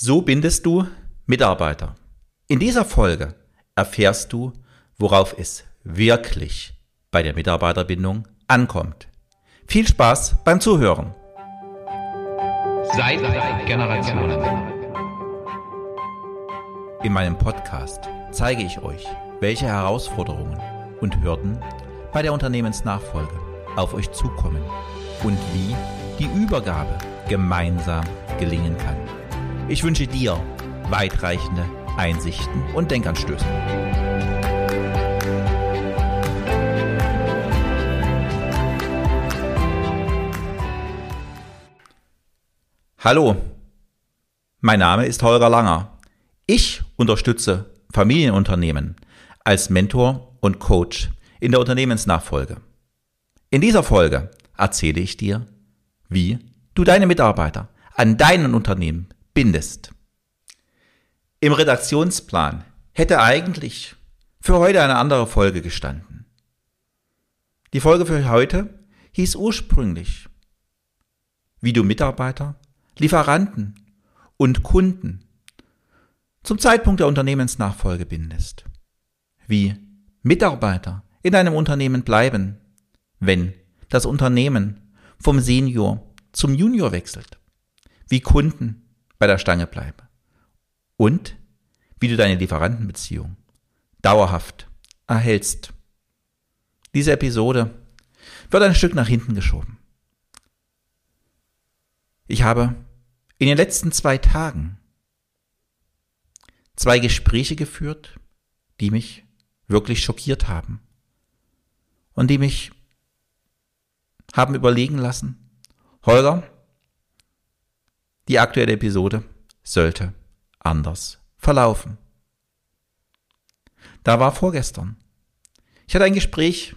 So bindest du Mitarbeiter. In dieser Folge erfährst du, worauf es wirklich bei der Mitarbeiterbindung ankommt. Viel Spaß beim Zuhören. Seit Generationen. In meinem Podcast zeige ich euch, welche Herausforderungen und Hürden bei der Unternehmensnachfolge auf euch zukommen und wie die Übergabe gemeinsam gelingen kann. Ich wünsche dir weitreichende Einsichten und Denkanstöße. Hallo, mein Name ist Holger Langer. Ich unterstütze Familienunternehmen als Mentor und Coach in der Unternehmensnachfolge. In dieser Folge erzähle ich dir, wie du deine Mitarbeiter an deinen Unternehmen bindest. Im Redaktionsplan hätte eigentlich für heute eine andere Folge gestanden. Die Folge für heute hieß ursprünglich, wie du Mitarbeiter, Lieferanten und Kunden zum Zeitpunkt der Unternehmensnachfolge bindest. Wie Mitarbeiter in einem Unternehmen bleiben, wenn das Unternehmen vom Senior zum Junior wechselt. Wie Kunden bei der Stange bleibe. Und wie du deine Lieferantenbeziehung dauerhaft erhältst. Diese Episode wird ein Stück nach hinten geschoben. Ich habe in den letzten zwei Tagen zwei Gespräche geführt, die mich wirklich schockiert haben und die mich haben überlegen lassen, Holger, die aktuelle Episode sollte anders verlaufen. Da war vorgestern. Ich hatte ein Gespräch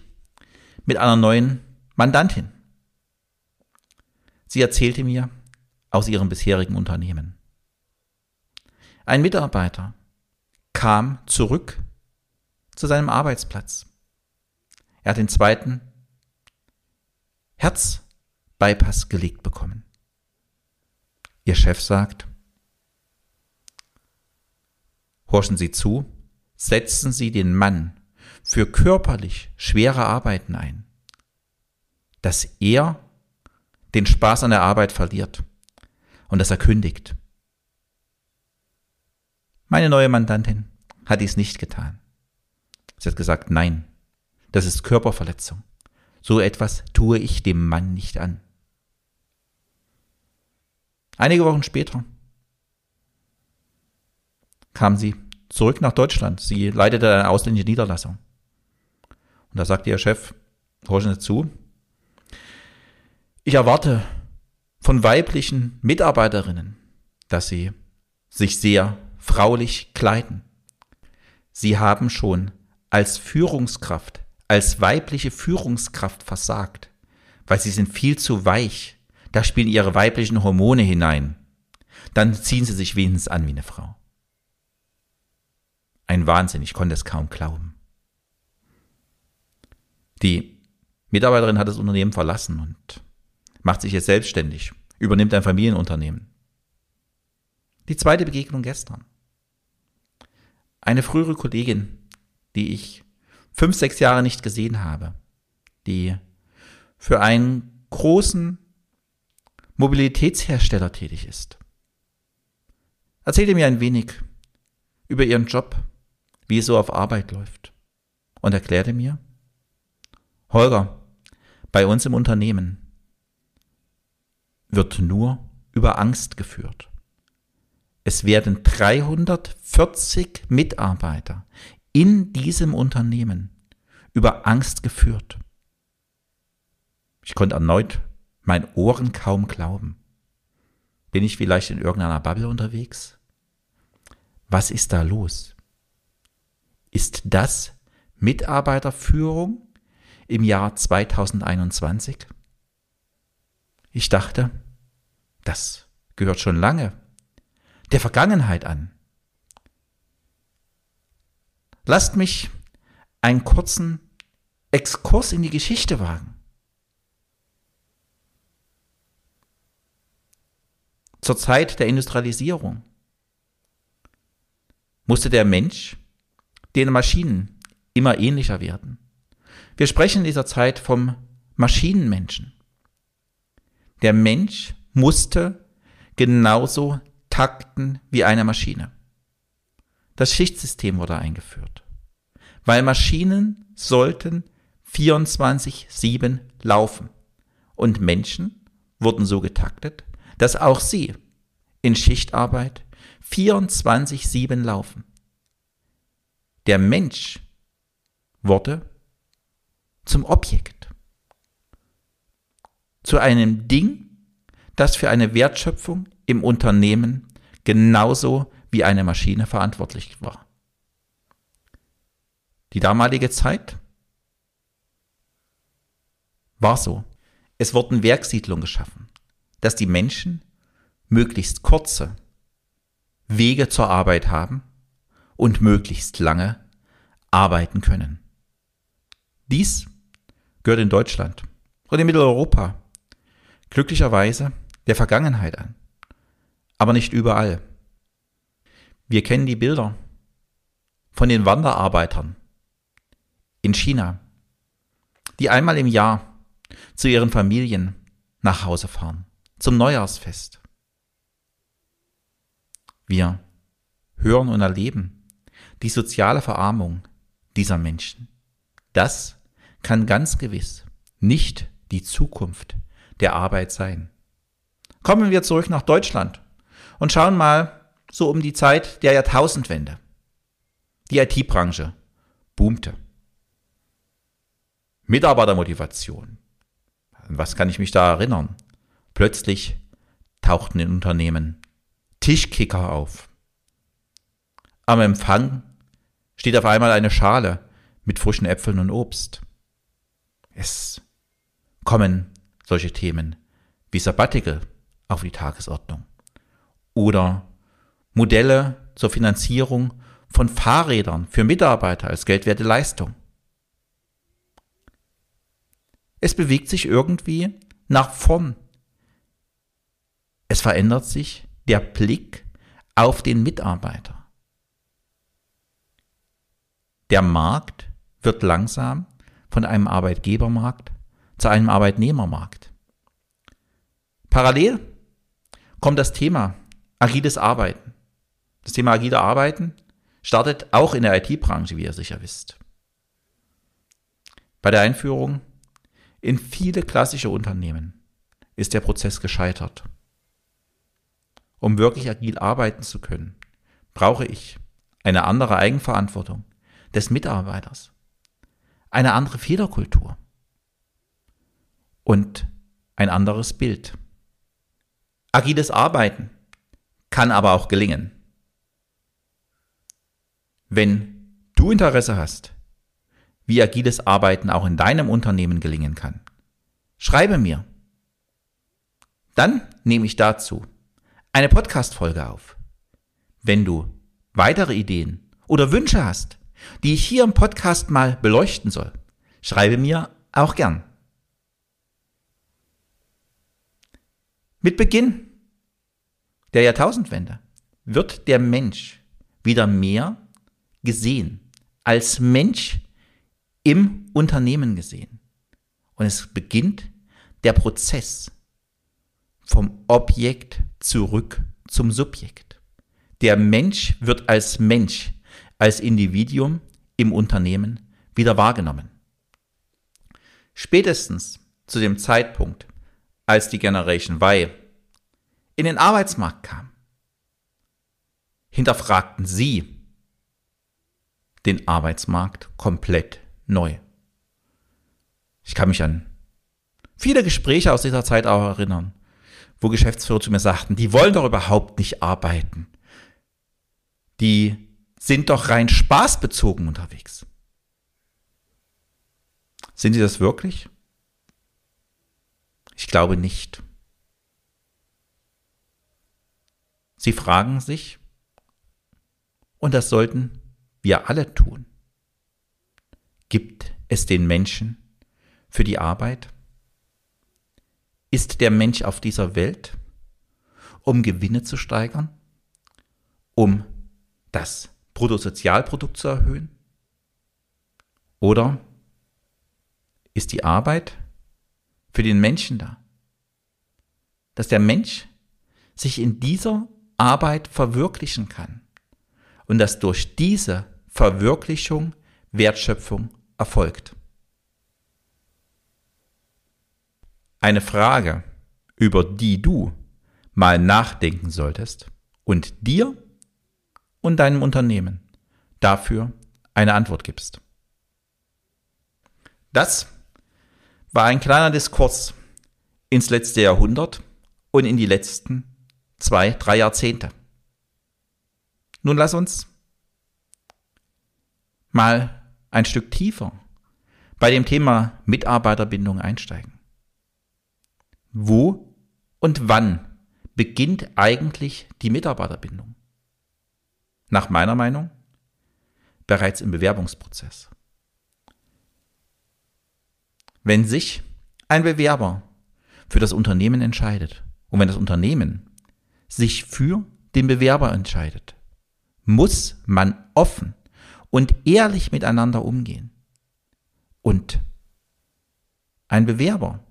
mit einer neuen Mandantin. Sie erzählte mir aus ihrem bisherigen Unternehmen. Ein Mitarbeiter kam zurück zu seinem Arbeitsplatz. Er hat den zweiten Herzbypass gelegt bekommen. Ihr Chef sagt, horchen Sie zu, setzen Sie den Mann für körperlich schwere Arbeiten ein, dass er den Spaß an der Arbeit verliert und dass er kündigt. Meine neue Mandantin hat dies nicht getan. Sie hat gesagt, nein, das ist Körperverletzung. So etwas tue ich dem Mann nicht an. Einige Wochen später kam sie zurück nach Deutschland. Sie leitete eine ausländische Niederlassung. Und da sagte ihr Chef, horchen Sie zu, ich erwarte von weiblichen Mitarbeiterinnen, dass sie sich sehr fraulich kleiden. Sie haben schon als Führungskraft, als weibliche Führungskraft versagt, weil sie sind viel zu weich, da spielen ihre weiblichen Hormone hinein. Dann ziehen sie sich wenigstens an wie eine Frau. Ein Wahnsinn, ich konnte es kaum glauben. Die Mitarbeiterin hat das Unternehmen verlassen und macht sich jetzt selbstständig, übernimmt ein Familienunternehmen. Die zweite Begegnung gestern. Eine frühere Kollegin, die ich fünf, sechs Jahre nicht gesehen habe, die für einen großen Mobilitätshersteller tätig ist. Erzählte mir ein wenig über ihren Job, wie es so auf Arbeit läuft und erklärte mir, Holger, bei uns im Unternehmen wird nur über Angst geführt. Es werden 340 Mitarbeiter in diesem Unternehmen über Angst geführt. Ich konnte erneut mein Ohren kaum glauben. Bin ich vielleicht in irgendeiner Bubble unterwegs? Was ist da los? Ist das Mitarbeiterführung im Jahr 2021? Ich dachte, das gehört schon lange der Vergangenheit an. Lasst mich einen kurzen Exkurs in die Geschichte wagen. Zur Zeit der Industrialisierung musste der Mensch den Maschinen immer ähnlicher werden. Wir sprechen in dieser Zeit vom Maschinenmenschen. Der Mensch musste genauso takten wie eine Maschine. Das Schichtsystem wurde eingeführt, weil Maschinen sollten 24-7 laufen und Menschen wurden so getaktet, dass auch sie in Schichtarbeit 24-7 laufen. Der Mensch wurde zum Objekt, zu einem Ding, das für eine Wertschöpfung im Unternehmen genauso wie eine Maschine verantwortlich war. Die damalige Zeit war so. Es wurden Werksiedlungen geschaffen, dass die Menschen möglichst kurze Wege zur Arbeit haben und möglichst lange arbeiten können. Dies gehört in Deutschland und in Mitteleuropa glücklicherweise der Vergangenheit an, aber nicht überall. Wir kennen die Bilder von den Wanderarbeitern in China, die einmal im Jahr zu ihren Familien nach Hause fahren, zum Neujahrsfest. Wir hören und erleben die soziale Verarmung dieser Menschen. Das kann ganz gewiss nicht die Zukunft der Arbeit sein. Kommen wir zurück nach Deutschland und schauen mal so um die Zeit der Jahrtausendwende. Die IT-Branche boomte. Mitarbeitermotivation. An was kann ich mich da erinnern? Plötzlich tauchten in Unternehmen Tischkicker auf. Am Empfang steht auf einmal eine Schale mit frischen Äpfeln und Obst. Es kommen solche Themen wie Sabbatical auf die Tagesordnung oder Modelle zur Finanzierung von Fahrrädern für Mitarbeiter als geldwerte Leistung. Es bewegt sich irgendwie nach vorn. Es verändert sich der Blick auf den Mitarbeiter. Der Markt wird langsam von einem Arbeitgebermarkt zu einem Arbeitnehmermarkt. Parallel kommt das Thema agiles Arbeiten. Das Thema agile Arbeiten startet auch in der IT-Branche, wie ihr sicher wisst. Bei der Einführung in viele klassische Unternehmen ist der Prozess gescheitert. Um wirklich agil arbeiten zu können, brauche ich eine andere Eigenverantwortung des Mitarbeiters, eine andere Fehlerkultur und ein anderes Bild. Agiles Arbeiten kann aber auch gelingen. Wenn du Interesse hast, wie agiles Arbeiten auch in deinem Unternehmen gelingen kann. Schreibe mir. Dann nehme ich dazu eine Podcast-Folge auf. Wenn du weitere Ideen oder Wünsche hast, die ich hier im Podcast mal beleuchten soll, schreibe mir auch gern. Mit Beginn der Jahrtausendwende wird der Mensch wieder mehr gesehen als Mensch im Unternehmen gesehen. Und es beginnt der Prozess vom Objekt zurück zum Subjekt. Der Mensch wird als Mensch, als Individuum im Unternehmen wieder wahrgenommen. Spätestens zu dem Zeitpunkt, als die Generation Y in den Arbeitsmarkt kam, hinterfragten sie den Arbeitsmarkt komplett neu. Ich kann mich an viele Gespräche aus dieser Zeit auch erinnern, wo Geschäftsführer zu mir sagten, die wollen doch überhaupt nicht arbeiten. Die sind doch rein spaßbezogen unterwegs. Sind sie das wirklich? Ich glaube nicht. Sie fragen sich, und das sollten wir alle tun, Gibt es den Menschen für die Arbeit? Ist der Mensch auf dieser Welt, um Gewinne zu steigern? Um das Bruttosozialprodukt zu erhöhen? Oder ist die Arbeit für den Menschen da? Dass der Mensch sich in dieser Arbeit verwirklichen kann und dass durch diese Verwirklichung Wertschöpfung erfolgt. Eine Frage, über die du mal nachdenken solltest und dir und deinem Unternehmen dafür eine Antwort gibst. Das war ein kleiner Diskurs ins letzte Jahrhundert und in die letzten zwei, drei Jahrzehnte. Nun lass uns mal ein Stück tiefer bei dem Thema Mitarbeiterbindung einsteigen. Wo und wann beginnt eigentlich die Mitarbeiterbindung? Nach meiner Meinung bereits im Bewerbungsprozess. Wenn sich ein Bewerber für das Unternehmen entscheidet und wenn das Unternehmen sich für den Bewerber entscheidet, muss man offen und ehrlich miteinander umgehen. Und ein Bewerber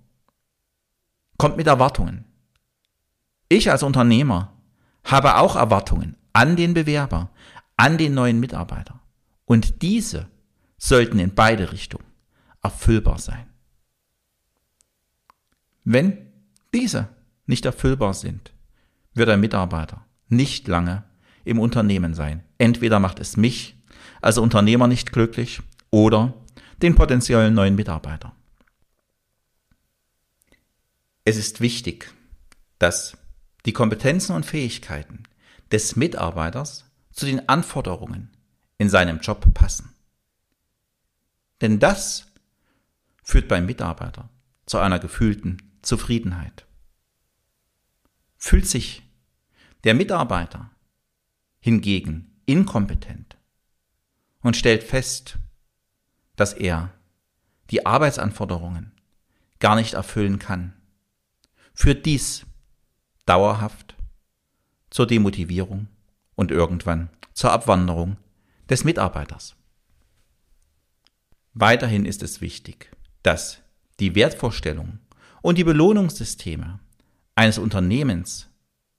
kommt mit Erwartungen. Ich als Unternehmer habe auch Erwartungen an den Bewerber, an den neuen Mitarbeiter. Und diese sollten in beide Richtungen erfüllbar sein. Wenn diese nicht erfüllbar sind, wird ein Mitarbeiter nicht lange im Unternehmen sein. Entweder macht es mich als Unternehmer nicht glücklich oder den potenziellen neuen Mitarbeiter. Es ist wichtig, dass die Kompetenzen und Fähigkeiten des Mitarbeiters zu den Anforderungen in seinem Job passen. Denn das führt beim Mitarbeiter zu einer gefühlten Zufriedenheit. Fühlt sich der Mitarbeiter hingegen inkompetent und stellt fest, dass er die Arbeitsanforderungen gar nicht erfüllen kann, führt dies dauerhaft zur Demotivierung und irgendwann zur Abwanderung des Mitarbeiters. Weiterhin ist es wichtig, dass die Wertvorstellungen und die Belohnungssysteme eines Unternehmens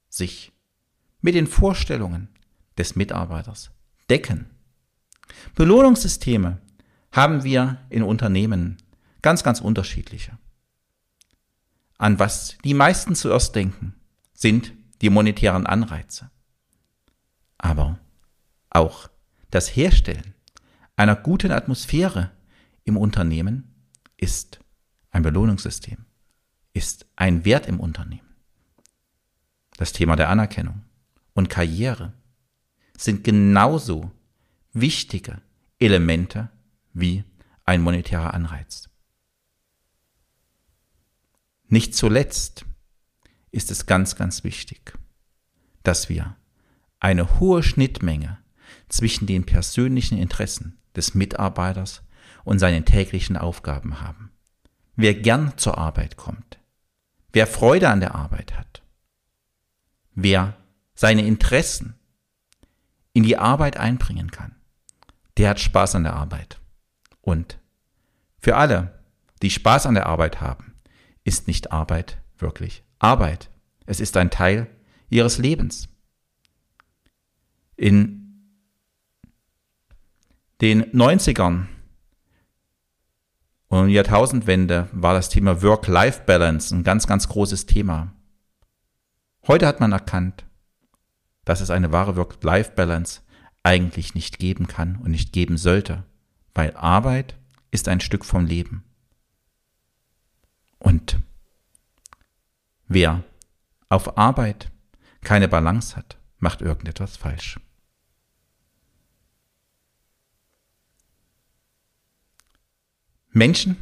sich mit den Vorstellungen des Mitarbeiters decken. Belohnungssysteme haben wir in Unternehmen ganz, ganz unterschiedliche. An was die meisten zuerst denken, sind die monetären Anreize. Aber auch das Herstellen einer guten Atmosphäre im Unternehmen ist ein Belohnungssystem, ist ein Wert im Unternehmen. Das Thema der Anerkennung und Karriere sind genauso wichtige Elemente wie ein monetärer Anreiz. Nicht zuletzt ist es ganz, ganz wichtig, dass wir eine hohe Schnittmenge zwischen den persönlichen Interessen des Mitarbeiters und seinen täglichen Aufgaben haben. Wer gern zur Arbeit kommt, wer Freude an der Arbeit hat, wer seine Interessen in die Arbeit einbringen kann, der hat Spaß an der Arbeit. Und für alle, die Spaß an der Arbeit haben, ist nicht Arbeit wirklich Arbeit. Es ist ein Teil ihres Lebens. In den 90ern und Jahrtausendwende war das Thema Work-Life-Balance ein ganz, ganz großes Thema. Heute hat man erkannt, dass es eine wahre Work-Life-Balance eigentlich nicht geben kann und nicht geben sollte, weil Arbeit ist ein Stück vom Leben. Und wer auf Arbeit keine Balance hat, macht irgendetwas falsch. Menschen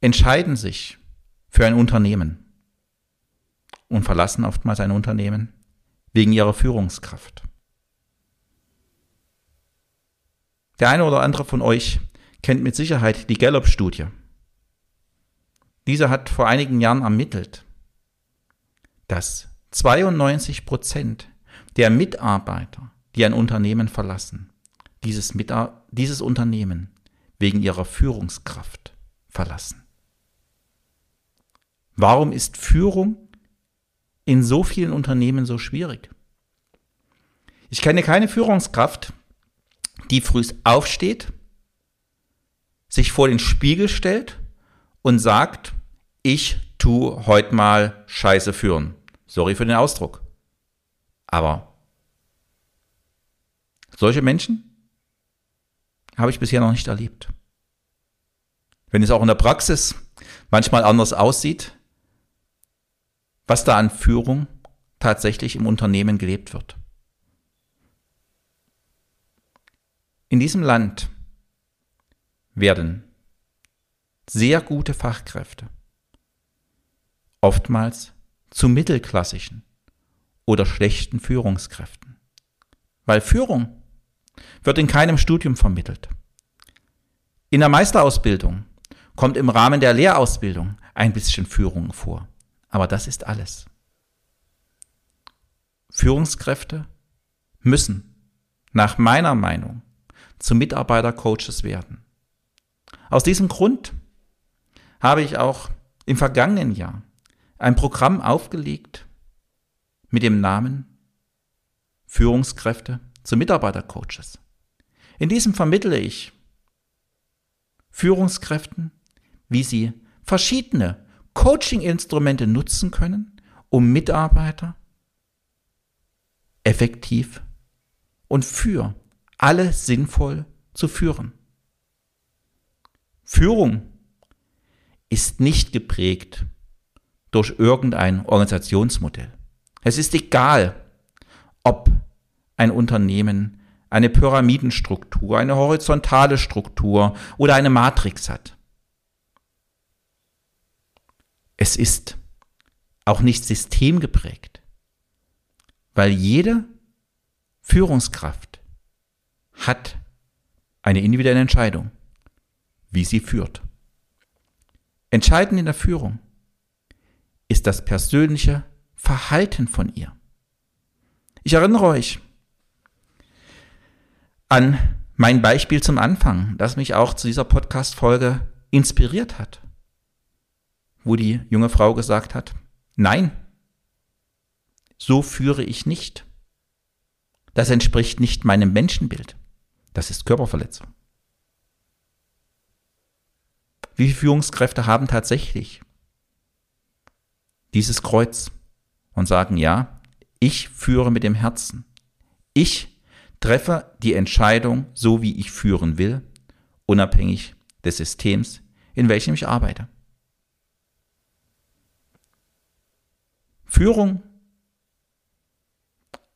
entscheiden sich für ein Unternehmen und verlassen oftmals ein Unternehmen wegen ihrer Führungskraft. Der eine oder andere von euch kennt mit Sicherheit die Gallup-Studie. Diese hat vor einigen Jahren ermittelt, dass 92 Prozent der Mitarbeiter, die ein Unternehmen verlassen, dieses, dieses Unternehmen wegen ihrer Führungskraft verlassen. Warum ist Führung in so vielen Unternehmen so schwierig? Ich kenne keine Führungskraft, die früh aufsteht, sich vor den Spiegel stellt und sagt, ich tu heute mal Scheiße führen. Sorry für den Ausdruck. Aber solche Menschen habe ich bisher noch nicht erlebt. Wenn es auch in der Praxis manchmal anders aussieht, was da an Führung tatsächlich im Unternehmen gelebt wird. In diesem Land werden sehr gute Fachkräfte oftmals zu mittelklassischen oder schlechten Führungskräften. Weil Führung wird in keinem Studium vermittelt. In der Meisterausbildung kommt im Rahmen der Lehrausbildung ein bisschen Führung vor. Aber das ist alles. Führungskräfte müssen nach meiner Meinung zu Mitarbeitercoaches werden. Aus diesem Grund habe ich auch im vergangenen Jahr ein Programm aufgelegt mit dem Namen Führungskräfte zu Mitarbeitercoaches. In diesem vermittle ich Führungskräften, wie sie verschiedene Coaching-Instrumente nutzen können, um Mitarbeiter effektiv und für alle sinnvoll zu führen. Führung ist nicht geprägt durch irgendein Organisationsmodell. Es ist egal, ob ein Unternehmen eine Pyramidenstruktur, eine horizontale Struktur oder eine Matrix hat. Es ist auch nicht systemgeprägt, weil jede Führungskraft hat eine individuelle Entscheidung, wie sie führt. Entscheidend in der Führung ist das persönliche Verhalten von ihr. Ich erinnere euch an mein Beispiel zum Anfang, das mich auch zu dieser Podcast-Folge inspiriert hat, wo die junge Frau gesagt hat, nein, so führe ich nicht. Das entspricht nicht meinem Menschenbild. Das ist Körperverletzung. Wie viele Führungskräfte haben tatsächlich dieses Kreuz und sagen, ja, ich führe mit dem Herzen. Ich treffe die Entscheidung so, wie ich führen will, unabhängig des Systems, in welchem ich arbeite. Führung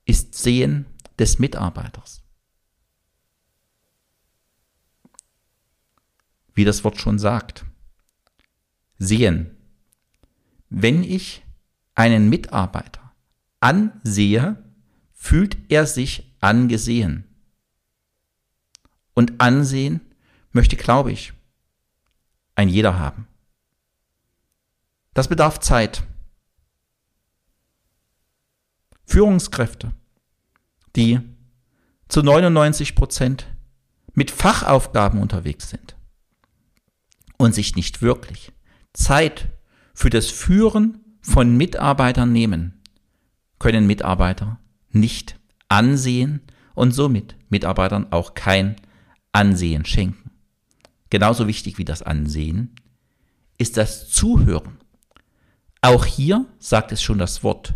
ist Sehen des Mitarbeiters. Wie das Wort schon sagt. Sehen. Wenn ich einen Mitarbeiter ansehe, fühlt er sich angesehen. Und Ansehen möchte, glaube ich, ein jeder haben. Das bedarf Zeit. Führungskräfte, die zu 99 Prozent mit Fachaufgaben unterwegs sind und sich nicht wirklich Zeit für das Führen von Mitarbeitern nehmen, können Mitarbeiter nicht ansehen und somit Mitarbeitern auch kein Ansehen schenken. Genauso wichtig wie das Ansehen ist das Zuhören. Auch hier sagt es schon das Wort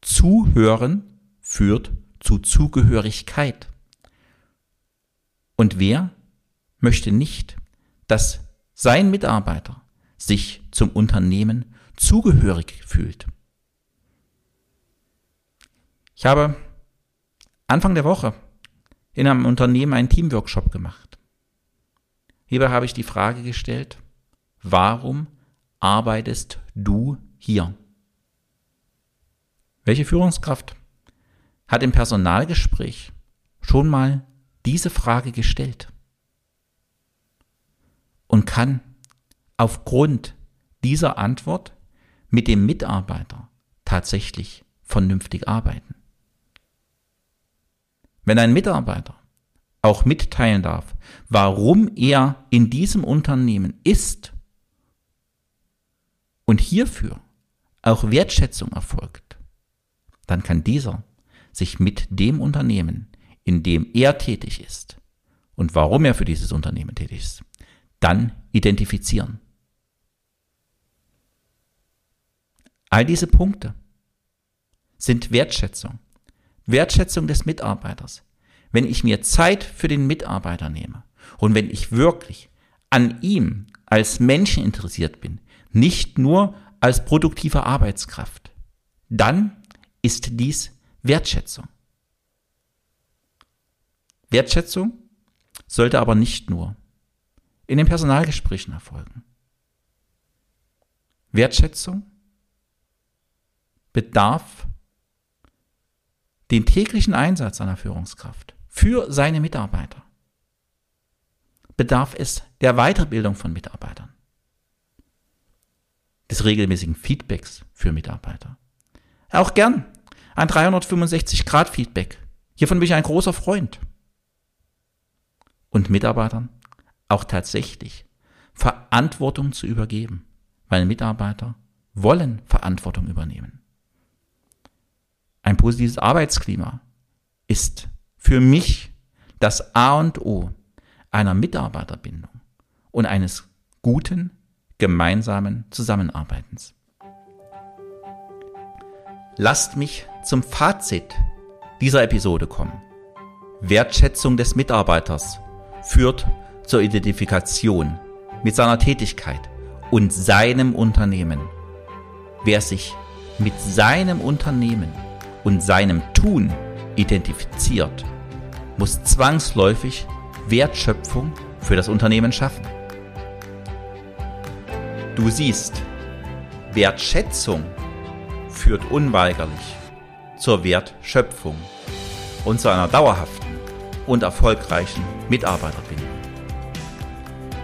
Zuhören führt zu Zugehörigkeit. Und wer möchte nicht, dass sein Mitarbeiter sich zum Unternehmen zugehörig fühlt? Ich habe Anfang der Woche in einem Unternehmen einen Teamworkshop gemacht. Hierbei habe ich die Frage gestellt, warum arbeitest du hier? Welche Führungskraft hat im Personalgespräch schon mal diese Frage gestellt und kann aufgrund dieser Antwort mit dem Mitarbeiter tatsächlich vernünftig arbeiten? wenn ein Mitarbeiter auch mitteilen darf, warum er in diesem Unternehmen ist und hierfür auch Wertschätzung erfolgt, dann kann dieser sich mit dem Unternehmen, in dem er tätig ist und warum er für dieses Unternehmen tätig ist, dann identifizieren. All diese Punkte sind Wertschätzung. Wertschätzung des Mitarbeiters. Wenn ich mir Zeit für den Mitarbeiter nehme und wenn ich wirklich an ihm als Menschen interessiert bin, nicht nur als produktive Arbeitskraft, dann ist dies Wertschätzung. Wertschätzung sollte aber nicht nur in den Personalgesprächen erfolgen. Wertschätzung bedarf den täglichen Einsatz einer Führungskraft für seine Mitarbeiter. Bedarf es der Weiterbildung von Mitarbeitern, des regelmäßigen Feedbacks für Mitarbeiter. Auch gern ein 365-Grad-Feedback. Hiervon bin ich ein großer Freund. Und Mitarbeitern auch tatsächlich Verantwortung zu übergeben, weil Mitarbeiter wollen Verantwortung übernehmen. Ein positives Arbeitsklima ist für mich das A und O einer Mitarbeiterbindung und eines guten gemeinsamen Zusammenarbeitens. Lasst mich zum Fazit dieser Episode kommen. Wertschätzung des Mitarbeiters führt zur Identifikation mit seiner Tätigkeit und seinem Unternehmen. Wer sich mit seinem Unternehmen und seinem Tun identifiziert, muss zwangsläufig Wertschöpfung für das Unternehmen schaffen. Du siehst, Wertschätzung führt unweigerlich zur Wertschöpfung und zu einer dauerhaften und erfolgreichen Mitarbeiterbindung.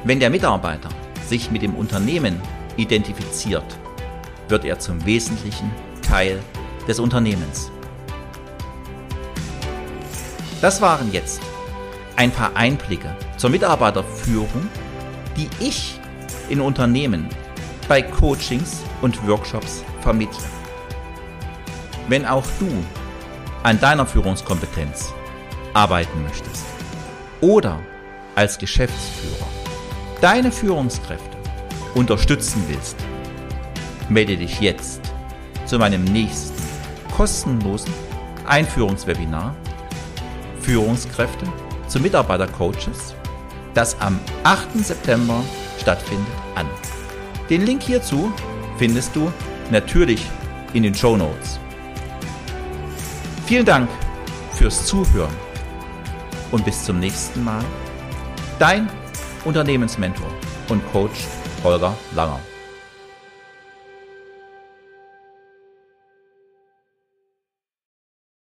Wenn der Mitarbeiter sich mit dem Unternehmen identifiziert, wird er zum wesentlichen Teil des Unternehmens. Das waren jetzt ein paar Einblicke zur Mitarbeiterführung, die ich in Unternehmen bei Coachings und Workshops vermittle. Wenn auch du an deiner Führungskompetenz arbeiten möchtest oder als Geschäftsführer deine Führungskräfte unterstützen willst, melde dich jetzt zu meinem nächsten kostenlosen Einführungswebinar Führungskräfte zu Mitarbeitercoaches, das am 8. September stattfindet, an. Den Link hierzu findest du natürlich in den Show Notes. Vielen Dank fürs Zuhören und bis zum nächsten Mal. Dein Unternehmensmentor und Coach Holger Langer.